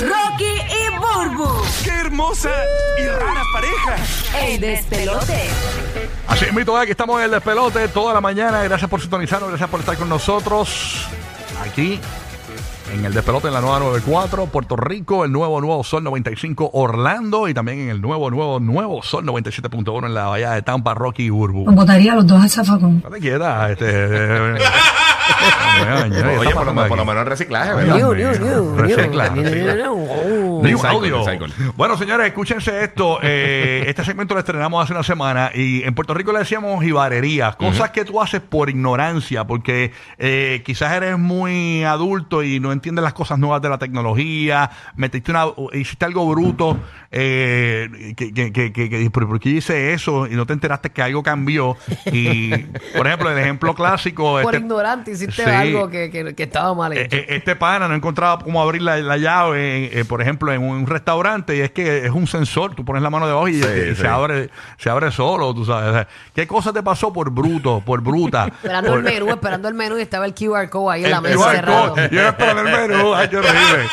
Rocky y Burbu. ¡Qué hermosa y rara pareja! El despelote. Así es, mito, aquí estamos en el despelote toda la mañana. Gracias por sintonizarnos, gracias por estar con nosotros. Aquí en el despelote en la nueva 94, Puerto Rico, el nuevo Nuevo Sol 95, Orlando y también en el nuevo, nuevo, nuevo Sol 97.1 en la bahía de Tampa, Rocky y Burbu. Los botaría a los dos al zafacón. No te quietas, este. Oye, por, lo- por lo menos el reciclaje, ¿verdad? New, new, new, Recicla, new. recicla. New New Recycle, audio. recycle. Bueno, señores, escúchense esto. Eh, este segmento lo estrenamos hace una semana y en Puerto Rico le decíamos jibarerías, cosas que tú haces por ignorancia, porque eh, quizás eres muy adulto y no entiendes las cosas nuevas de la tecnología, metiste una, hiciste algo bruto, eh, que, que, que, que- que- ¿por qué hice eso? Y no te enteraste que algo cambió. Y, por ejemplo, el ejemplo clásico... Por este- ignorante hiciste Sí. algo que, que- que estaba mal eh, hecho. eh, este pana no encontraba cómo abrir la, la llave, eh, por ejemplo, en un restaurante, y es que es un sensor, tú pones la mano debajo y, Sí, y sí. se abre se abre solo, tú sabes. O sea, ¿Qué cosa te pasó por bruto, por bruta? Esperando el menú, esperando el menú y estaba el QR code ahí en la mesa QR cerrado. code. Yo esperando el menú, ay, qué horrible.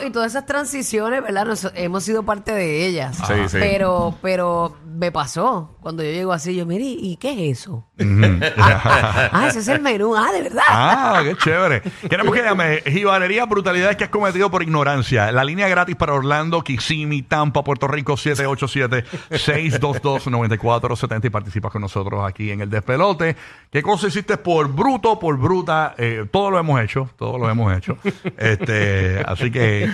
No, y todas esas transiciones, ¿verdad? Nos- hemos sido parte de ellas. Sí, sí. Pero, pero me pasó. Cuando yo llego así, yo, mire, ¿y qué es eso? Ujú. Ah, ese es el menú. Ah, de verdad. Ah, qué chévere. Queremos que llame Jibarería, brutalidades que has cometido por ignorancia. La línea gratis para Orlando, Kissimmee, Tampa, Puerto Rico, 787-622-9470 y participas con nosotros aquí en el despelote. ¿Qué cosa hiciste por bruto, por bruta? Eh, todo lo hemos hecho, todo lo hemos hecho. Este, así que...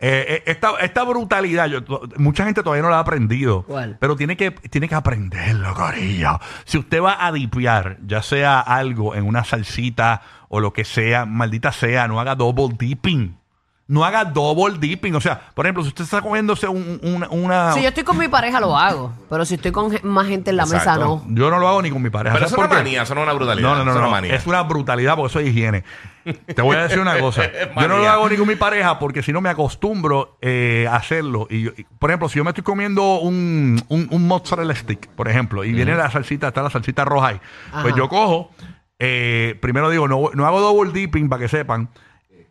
eh, eh, esta, esta brutalidad, yo- mucha gente todavía no la ha aprendido. ¿Cuál? Pero tiene que, tiene que aprenderlo, Corillo. Si usted va a dipiar, ya sea algo en una salsita o lo que sea, maldita sea, no haga double dipping. No haga double dipping. O sea, por ejemplo, si usted está comiéndose un- un- una. Si yo estoy con mi pareja, lo hago. Pero si estoy con ge- más gente en la mesa, Exacto. no. Yo no lo hago ni con mi pareja. Pero eso ¿Sabes no es por una qué? manía, eso no es una brutalidad. No, no, no, eso no. es una manía. Es una brutalidad porque eso es higiene. Te voy a decir una cosa. Yo no lo Manía. hago ni con mi pareja porque si no me acostumbro eh, a hacerlo. Y, yo- y, por ejemplo, si yo me estoy comiendo un, un, un mozzarella stick, por ejemplo, y viene la salsita, está la salsita roja ahí, pues Ajá. yo cojo, eh, primero digo, no, no hago double dipping para que sepan.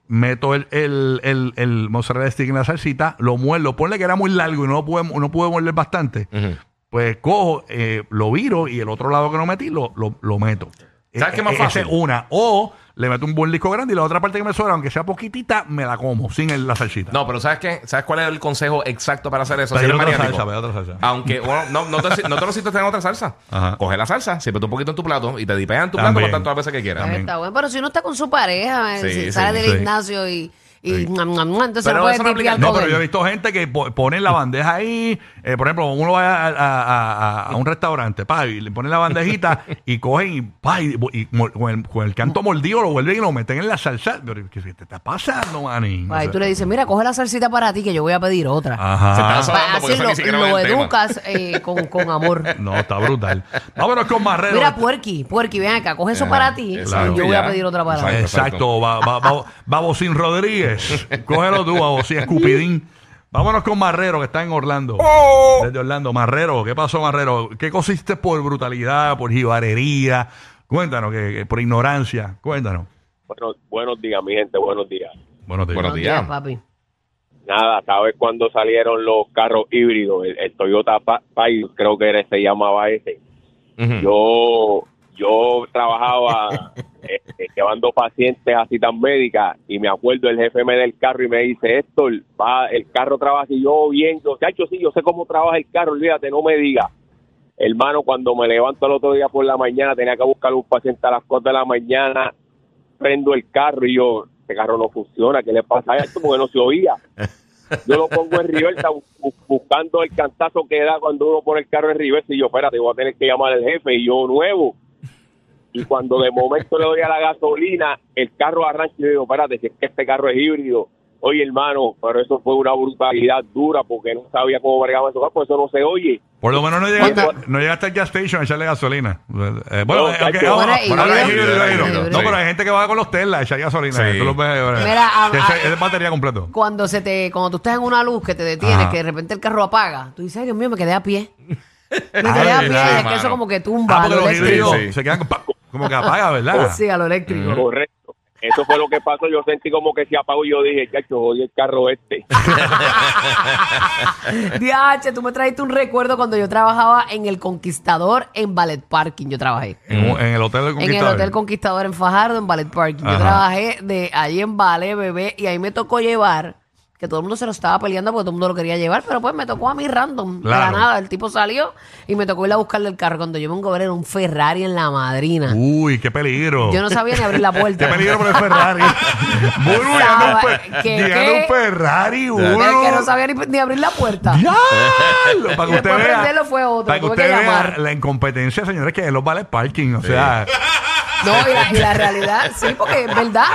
Meto el, el, el, el mozzarella stick en la salsita, lo muerdo, ponle que era muy largo y no lo pude, no pude morder bastante. Ujú. Pues cojo, eh, lo viro y el otro lado que no metí lo, lo, lo meto. ¿Sabes qué es más esa fácil? es una. O le meto un buen disco grande y la otra parte que me sobra, aunque sea poquitita, me la como sin el- la salsita. No, pero ¿sabes qué? ¿Sabes cuál es el consejo exacto para hacer eso? Si Pedir eres otra maniático. salsa, otra salsa. Aunque, bueno, no, no, te, no te lo en otra salsa. Ajá. Coge la salsa, sirve un poquito en tu plato y te dipeas en tu También. plato por tantas veces que quieras. Está bueno. Pero si uno está con su pareja, eh, Sí, si sí, sale del sí. gimnasio y, y Sí. mua, mua, mua, entonces Pero no puede eso no aplica- tripear No, con pero él. yo he visto gente que po- ponen la bandeja ahí. eh, por ejemplo, uno va a, a- a- a- a un restaurante, pa, y le ponen la bandejita y cogen y, pa, y, con, el, con el canto mordido lo vuelven y lo meten en la salsa. Pero, ¿qué te está pasando, manín? O Ahí sea, tú le dices, mira, coge la salsita para ti que yo voy a pedir otra. Ajá. Se está Pa- sobando porque así eso ni siquiera lo, va lo en el tema. educas eh, con, con amor. No, está brutal. Vámonos con Marrero. Mira, puerqui, puerqui, ven acá, coge eso para ti exacto. y yo voy a Ya. pedir otra para mí. Exacto. Exacto, va, va, va, Rodríguez. Cógelo tú, Babosín Escupidín. Vámonos con Marrero, que está en Orlando. Desde Orlando. Marrero, ¿qué pasó, Marrero? ¿Qué consiste por brutalidad, por jibarería? Cuéntanos, que, que por ignorancia. Cuéntanos. Bueno, buenos días, mi gente, buenos días. Buenos días. Buenos días. papi. Nada, ¿sabes cuando salieron los carros híbridos? El, el Toyota Pilot, creo que era, se llamaba ese. Yo yo trabajaba eh, llevando pacientes a citas médicas y me acuerdo el jefe me del carro y me dice, Héctor, va, el carro trabaja y yo bien, yo, chacho, sí, yo sé cómo trabaja el carro, olvídate, no me digas. Hermano, cuando me levanto el otro día por la mañana, tenía que buscar un paciente a las 4 de la mañana, prendo el carro y yo, este carro no funciona, ¿qué le pasa a esto? Porque no se oía. Yo lo pongo en reversa bu- bu- buscando el cantazo que da cuando uno pone el carro en reversa y yo, espérate, voy a tener que llamar al jefe y yo nuevo. Y cuando de momento le doy a la gasolina, el carro arranca y yo digo, espérate, si es que este carro es híbrido. Oye, hermano, pero eso fue una brutalidad dura porque no sabía cómo bregaba eso, pues eso no se oye. Por lo menos no llegaste, no llegaste al gas station a echarle gasolina. Eh, bueno, No, ah, Bueno, bueno, pero hay gente que va con los Tesla a echar gasolina. Sí. Tú lo ves, eh, Mira, a- es batería completo. Cuando se te, cuando tú estás en una luz que te detienes, Ajá. que de repente el carro apaga, tú dices, ay Dios mío, me quedé a pie. Me quedé a pie, es que eso como que tumba Ah, los híbridos Sí. se quedan pa- como que apaga, ¿verdad? Sí, a lo eléctrico. Correcto. eso fue lo que pasó. Yo sentí como que se apagó y yo dije, chacho, jodí el carro este. Diache, tú me trajiste un recuerdo cuando yo trabajaba en el Conquistador en Ballet Parking. Yo trabajé. En, en el hotel del En el Conquistador. Hotel Conquistador en Fajardo, en Ballet Parking. Yo Ajá. trabajé de ahí en Ballet, bebé, y ahí me tocó llevar, que todo el mundo se lo estaba peleando porque todo el mundo lo quería llevar, pero pues me tocó a mí random, de la Claro. nada. El tipo salió y me tocó ir a buscarle el carro. Cuando yo me encontré era un Ferrari en la madrina. Uy, qué peligro. Yo no sabía ni abrir la Qué puerta. peligro por el Ferrari. Burbu, llegando un, ¿qué, llegando qué? un Ferrari, Es que no sabía ni, ni abrir la puerta. ¡Diablo! Para que usted Después vea. prenderlo fue otro, Para que tuve usted que vea llamar. la incompetencia, señores, que es los vale parking. O sea, No, y la, y la realidad, sí, porque es verdad,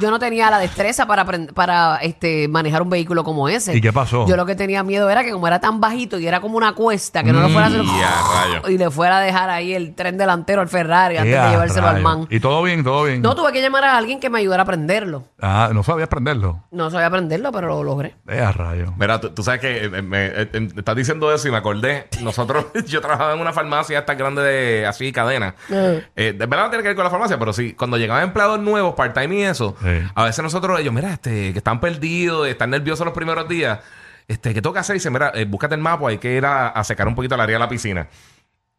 yo no tenía la destreza para aprend- para este manejar un vehículo como ese. ¿Y qué pasó? Yo lo que tenía miedo era que como era tan bajito y era como una cuesta, que no lo fuera a hacer Mm, rayo. y le fuera a dejar ahí el tren delantero al Ferrari antes ¡ea, de llevárselo al man. Y todo bien, todo bien. No, tuve que llamar a alguien que me ayudara a prenderlo. Ah, no sabías prenderlo. No sabía prenderlo, pero lo logré. ¡Eh, a rayo! Mira, tú, tú sabes que eh, me, eh, eh, estás diciendo eso y me acordé. Nosotros, yo trabajaba en una farmacia esta grande de así cadena. Eh, de verdad no tiene que ver con la farmacia, pero sí, cuando llegaban empleados nuevos, part-time y eso, Sí. a veces nosotros, ellos, mira, este, que están perdidos, están nerviosos los primeros días, este, ¿qué toca hacer? Y dice, mira, eh, búscate el mapa, hay que ir a, a secar un poquito el área de la piscina.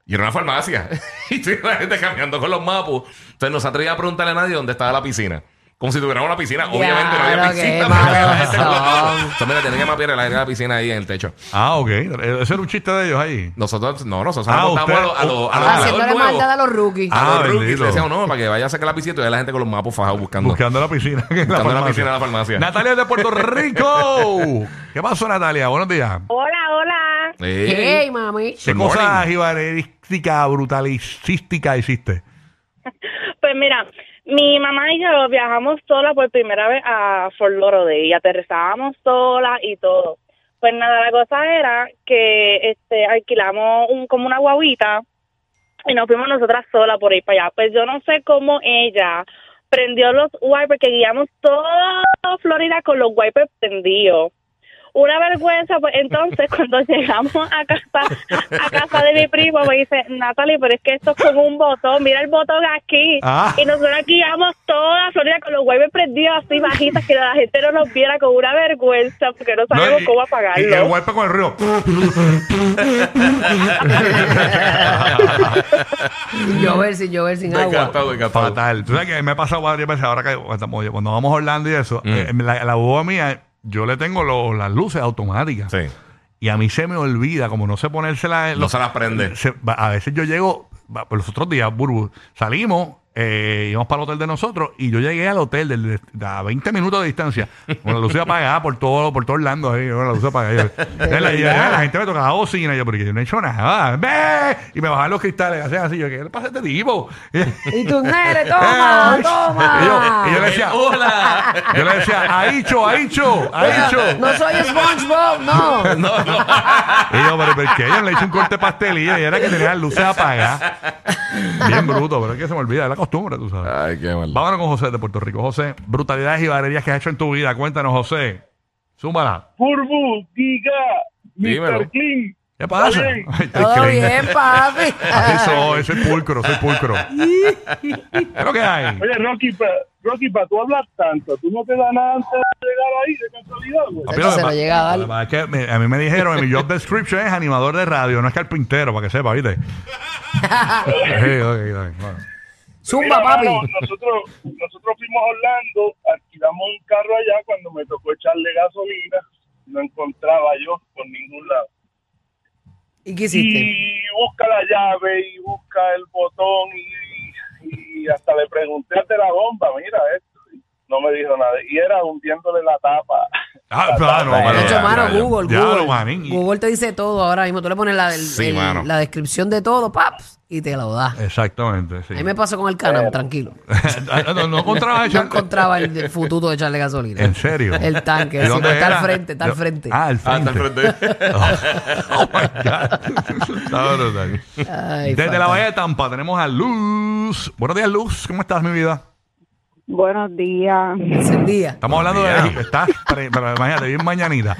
Y era una farmacia. y estoy la gente cambiando con los mapas. Entonces no se atrevía a preguntarle a nadie dónde estaba la piscina. Como si tuviera una piscina. Obviamente no había piscina. pero malos gente son. Entonces, mira, tienen que mapear el área de la piscina ahí en el techo. Ah, ok. Ese era un chiste de ellos ahí. Nosotros, no, nosotros Ah, nos contamos a usted- los, a los, a los Ah. nuevos. maldad a los rookies. Ah, A los rookies bendito. le decíamos, no, para que vaya a sacar la piscina y la gente con los mapos fajados buscando. Buscando la piscina. en Buscando la farmacia. piscina en la farmacia. Natalia de Puerto Rico. ¿Qué pasó, Natalia? Buenos días. Hola, hola. Hey, mami. ¿Qué Good cosa morning. jibarerística, brutalicística hiciste? Pues mira, mi mamá y yo viajamos sola por primera vez a Fort Lauderdale y aterrizábamos sola y todo. Pues nada, la cosa era que este alquilamos un como una guaguita y nos fuimos nosotras solas por ir para allá. Pues yo no sé cómo ella prendió los wipers, que guiamos toda Florida con los wipers prendidos. Una vergüenza, pues entonces cuando llegamos a casa, a casa de mi primo, me dice, Natalie, pero es que esto es como un botón, mira el botón aquí. Ah. Y nosotros guiamos toda Florida con los wipers prendidos así bajitas, que la gente no nos viera con una vergüenza, porque no sabemos y- cómo Y el apagarlo. golpe con el río. Llover, sin llover, sin Me agua. encantó. Fatal. Tú sabes que me ha pasado varias veces ahora que cuando cuando vamos a Orlando y eso, Mm. eh, la, la boba mía, yo le tengo lo- las luces automáticas. Sí. Y a mí se me olvida, como no sé ponérselas. No se las prende. se- va- a veces yo llego, por los otros días, Burbu, salimos, eh, íbamos para el hotel de nosotros y yo llegué al hotel del- de, a 20 minutos de distancia con la luz apagada por todo, por todo Orlando ahí, con la luz apagada. Yo- Entonces, la, gente me tocaba bocina y yo, pero que yo no he hecho nada. ¡Ve! Y me bajaban los cristales, hacían así. Yo, ¿qué le pasa a este tipo? Y tú, nere, toma, Eh, toma. Y yo, y yo le decía, ¡Hola! yo le decía, Aicho, Aicho, Aicho. No soy SpongeBob, no. no, no. Y yo, pero ¿por qué? Yo le hice un corte pastelilla y era que tenía las luces apagadas. Bien bruto, pero es que se me olvida, es la costumbre, tú sabes. Ay, qué mal. Vámonos con José de Puerto Rico. José, brutalidades y barrerías que has hecho en tu vida. Cuéntanos, José. Súmala. Burbu, diga, Dímelo. Mr. Clean. ¿Qué pasa? Todo bien, papi. Así soy, soy pulcro, soy pulcro. ¿Qué es lo que hay? Oye, Rocky, pa, Rocky, para tú hablar tanto, ¿tú no te das nada antes de llegar ahí de casualidad, güey? Papi, Chacho, que se lo pa- llega a dar. es que me- a mí me dijeron, en mi job description es animador de radio, no es carpintero, para que sepa, ¿viste? Sí, ok, ok, bueno. Zumba, Mira, papi. mano, nosotros, nosotros fuimos a Orlando, alquilamos un carro allá cuando me tocó echarle gasolina, no encontraba yo por ningún lado. ¿Y qué hiciste? Y busca la llave y busca el botón y, y hasta le pregunté al de la bomba, mira esto. y No me dijo nada. Y era hundiéndole la tapa. Ah, La claro, pero- De hecho, ya, mano, ya. Google, Ya, Google. te dice todo ahora mismo. Tú le pones la, el- Sí, el- mano. la descripción de todo, paps, y te lo da. Exactamente, sí. A mí me pasó con el canal, tranquilo. no, no encontraba No echar- encontraba el, el fututo de echarle gasolina. ¿En serio? El tanque. ¿Y sí, dónde está era? al frente, está al Yo- frente. Ah, al Ah, está frente. al frente. Oh, my God. Está brutal. Ay, Desde fatal. la Bahía de Tampa tenemos a Luz. Buenos días, Luz. ¿Cómo estás, mi vida? Buenos días. Encendía. Estamos hablando de... Estás, pre- pero imagínate, bien mañanita.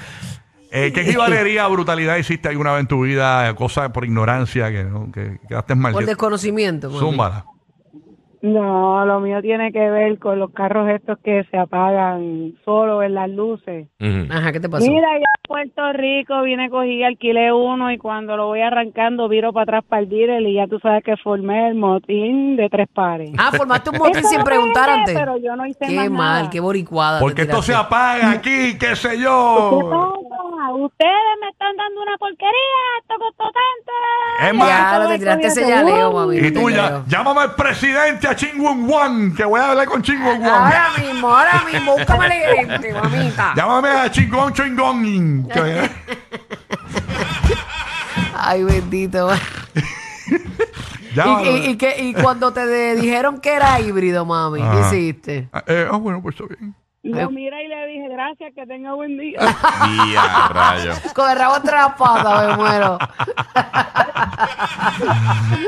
Eh, ¿Qué jibarería, brutalidad hiciste alguna vez en tu vida? Cosas por ignorancia que, ¿no? que quedaste mal. Por desconocimiento. Zúmbala. No, lo mío tiene que ver con los carros estos que se apagan solo en las luces. Ujú. Ajá, ¿qué te pasó? Mira, yo a Puerto Rico vine, cogí, alquilé uno y cuando lo voy arrancando viro para atrás para el dealer y ya tú sabes que formé el motín de tres pares. Ah, formaste un motín Eso sin preguntar antes. Pero yo no hice Qué más mal, nada. qué boricuada. te Porque esto se tiraste. apaga aquí, qué sé ¿Qué yo. pasa? Ustedes me están dando una porquería, esto costó tanto. Es más- Ya, lo te tiraste ese yaleo, mami. Y no te tú ya, creo. llámame al presidente, a Chingwon Wan, que voy a hablar con Chingwon Wan. Ahora mismo, ahora mismo, búscame el gerente, mamita. Llámame a Chingwon Chingwon. que- Ay, bendito. ¿Y, y, y cuando te de- dijeron que era híbrido, mami, ¿qué Ajá. hiciste? Ah, eh, ah, bueno, pues está bien. No, mira y le dije gracias, que tenga buen día. Día, rayo. Con el rabo entre las patas me muero.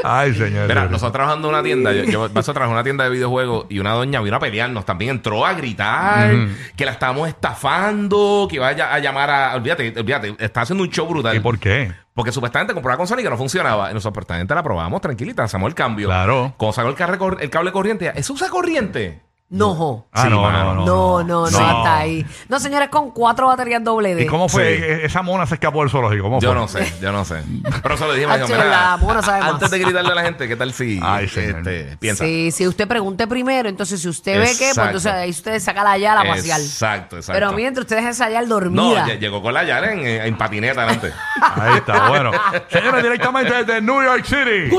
Ay, señor. Mira, nosotros trabajando en una tienda, yo, yo paso a trabajar en una tienda de videojuegos y una doña vino a pelearnos también, entró a gritar que la estábamos estafando, que iba a, ll- a llamar a. Olvídate, olvídate, está haciendo un show brutal. ¿Y por qué? Porque supuestamente compró la consola y que no funcionaba. Y nosotros supuestamente la probamos tranquilita, hacemos el cambio. Claro. Cuando sacó el, carre cor- el cable corriente, ¿eso usa corriente? No. Ah, Sí, no, mano. no, no, no, no, No. hasta ahí. No, señores, con cuatro baterías doble D. ¿Y cómo fue? Sí. E- Esa mona se escapó del zoológico. ¿Cómo Yo fue? no sé, yo no sé. Pero eso le dijimos, Hacho, mira, la mona sabe más. antes de gritarle a la gente, ¿qué tal si Ay, señor. este, piensa? Sí, si usted pregunte primero, entonces si usted ve que, pues Exacto. entonces ahí usted saca la yala a pasear. Exacto, exacto. Pero mientras usted deja esa yala No, dormida. ll- llegó con la Yara en, en patineta adelante. Ahí está, bueno. Señores, directamente desde New York City.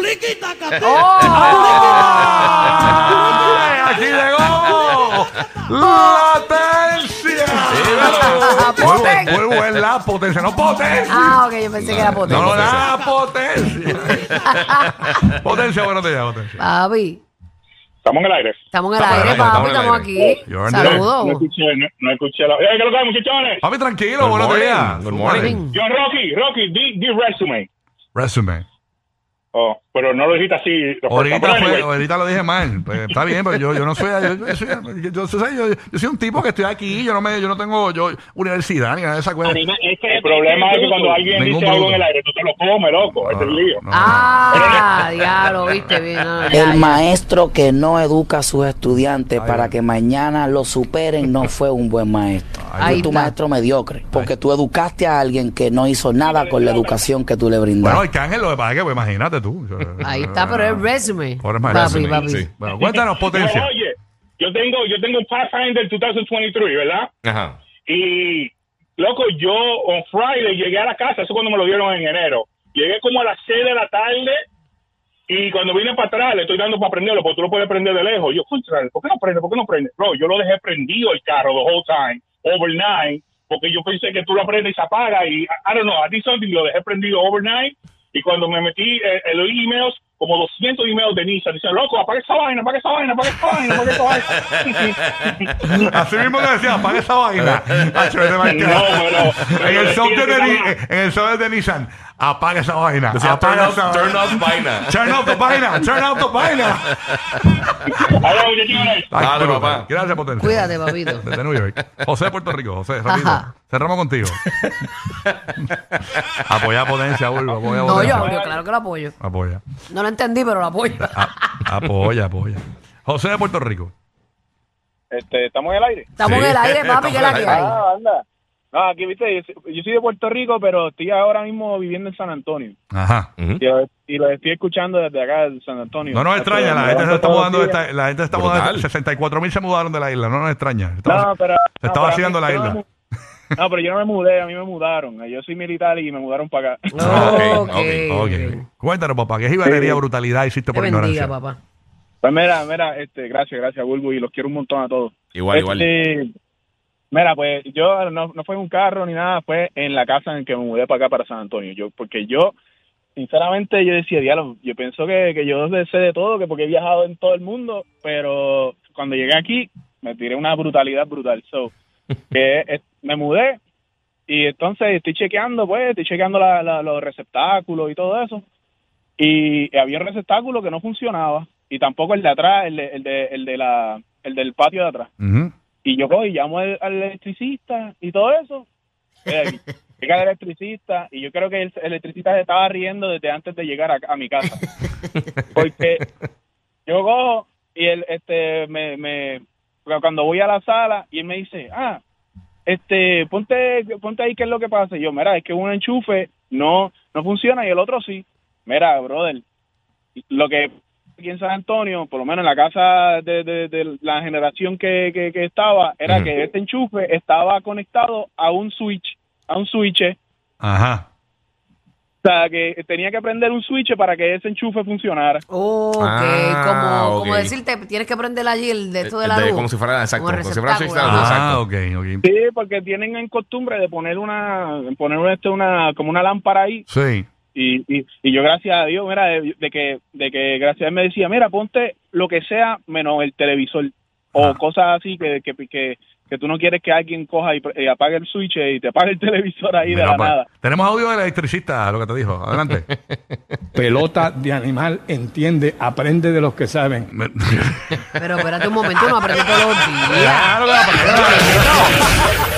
¡Oh! ¡Aquí llegó! ¡La potencia! Muy, muy buen la potencia, no potencia. Ah, ok, yo pensé que era potente. No, no, la potencia. potencia, buenos días, potencia. Papi, Estamos en el aire. estamos en el aire, papi, estamos aquí. On No Saludos. escuché, no, no escuché la... ¡Eh, qué lo que hay, muchachones! Papi, tranquilo, buenos días. good morning. Yo, Rocky, Rocky, di, di resume. Resume. Oh, pero no lo dijiste así. lo Ahorita, pero fue- anyway. ahorita lo dije mal. Pues, está bien, pero yo, yo no soy. Yo, yo soy, yo, yo soy- yo- yo soy un tipo que estoy aquí. Yo no me, yo no tengo yo, universidad ni nada de esa cosa. El problema es que cuando alguien dice algo bruto. en el aire, tú te lo comes, loco. Ese es el lío. No, Ah, diablo, viste bien. no, ya, El ya. maestro que no educa a sus estudiantes para que mañana lo superen no fue un buen maestro. Fue tu maestro mediocre. Porque tú educaste a alguien que no hizo nada con la educación que tú le Bueno, brindaste. Arcángel, lo que pasa es que, pues, imagínate tú. Ahí está, pero es resume. Ahora es más Papi, resume, papi. sí. Bueno, cuéntanos, potencia. Oye, yo tengo, yo tengo un Pathfinder 2023, ¿verdad? Ajá. Y, loco, yo on Friday llegué a la casa, eso cuando me lo dieron en enero. Llegué como a las 6 de la tarde y cuando vine para atrás le estoy dando para prenderlo, porque tú lo puedes prender de lejos. Yo, contra, ¿por qué no prende? ¿Por qué no prende? Bro, yo lo dejé prendido el carro the whole time, overnight, porque yo pensé que tú lo prendes y se apaga y, I don't know, I did something, lo dejé prendido overnight y cuando me metí eh, en los emails, como 200 emails de Nissan, dicen, loco, apaga esa vaina, apaga esa vaina, apaga esa vaina, apaga esa vaina. Así mismo que decía, apaga esa vaina. No, pero- en el pero software de, en el software de Nissan, apaga esa vaina. Decía, turn apaga off, esa turn vaina. off vaina. Turn off the vaina, turn off the vaina. Ay, Dale, papá. Gracias, potencia. Cuídate, papito. Desde New York. José de Puerto Rico. José, rápido. Ajá. Cerramos contigo. apoya a potencia, Bulbo. Apoya a No, potencia. yo, yo claro que lo apoyo. Apoya. No lo entendí, pero lo apoyo. A- apoya, apoya. José de Puerto Rico. Este, ¿Estamos en el aire? Estamos Sí. en el aire, papi, que es la que hay. Ah, anda. No, aquí, viste, yo, soy- yo soy de Puerto Rico, pero estoy ahora mismo viviendo en San Antonio. Ajá. Y lo, y lo estoy escuchando desde acá, de San Antonio. No nos extraña, la gente se levanto está todos mudando, de los días. esta- la gente se está mudando, 64 mil se mudaron de la isla, no nos extraña. Está, No, pero... se está no, vaciando la no isla. No, pero yo no me mudé, a mí me mudaron. Yo soy militar y me mudaron para acá. Ah, ok, Ok, ok, Ok. Cuéntanos, papá, ¿qué jibanería, brutalidad hiciste Te por bendiga, ignorancia? papá. Pues mira, mira, este, gracias, gracias, Bulbo, y los quiero un montón a todos. Igual, igual. Mira, pues yo no, no fue en un carro ni nada, fue en la casa en que me mudé para acá, para San Antonio. Yo, porque yo, sinceramente, yo decía, diálogo, yo pienso que, que yo sé de todo, que porque he viajado en todo el mundo, pero cuando llegué aquí me tiré una brutalidad brutal. So, que eh, me mudé y entonces estoy chequeando, pues, estoy chequeando la- la- los receptáculos y todo eso. Y había un receptáculo que no funcionaba y tampoco el de atrás, el de, el de, el de la, el del patio de atrás. Y yo cojo y llamo al, al electricista y todo eso. Llega el electricista y yo creo que el, el electricista se estaba riendo desde antes de llegar a, a mi casa. Porque yo cojo y él, este, me, me, cuando voy a la sala y él me dice, ah, este, ponte, ponte ahí qué es lo que pasa. Y yo, mira, es que un enchufe no, no funciona y el otro sí. Mira, brother, lo que aquí en San Antonio, por lo menos en la casa de, de- de la generación que, que, que estaba, era que este enchufe estaba conectado a un switch, a un switch. Ajá. O sea, que tenía que prender un switch para que ese enchufe funcionara. Ok, Ah, como, decirte, tienes que prender allí el de esto de la de- luz. como si fuera, exacto, Como si fuera switch de la luz, Ah, exacto. ok, ok. Sí, porque tienen en costumbre de poner una, poner una, este, una, como una lámpara ahí Sí. Y, y, y yo gracias a Dios, mira, de, de que, de que gracias a Dios me decía, mira, ponte lo que sea menos el televisor o Ah. cosas así que, que, que, que tú no quieres que alguien coja y, apague el switch y te apague el televisor ahí Mira, de la nada. Tenemos audio del electricista, lo que te dijo. Adelante. Pelota de animal, entiende, aprende de los que saben. Pero espérate un momento, no aprende todos los días. Claro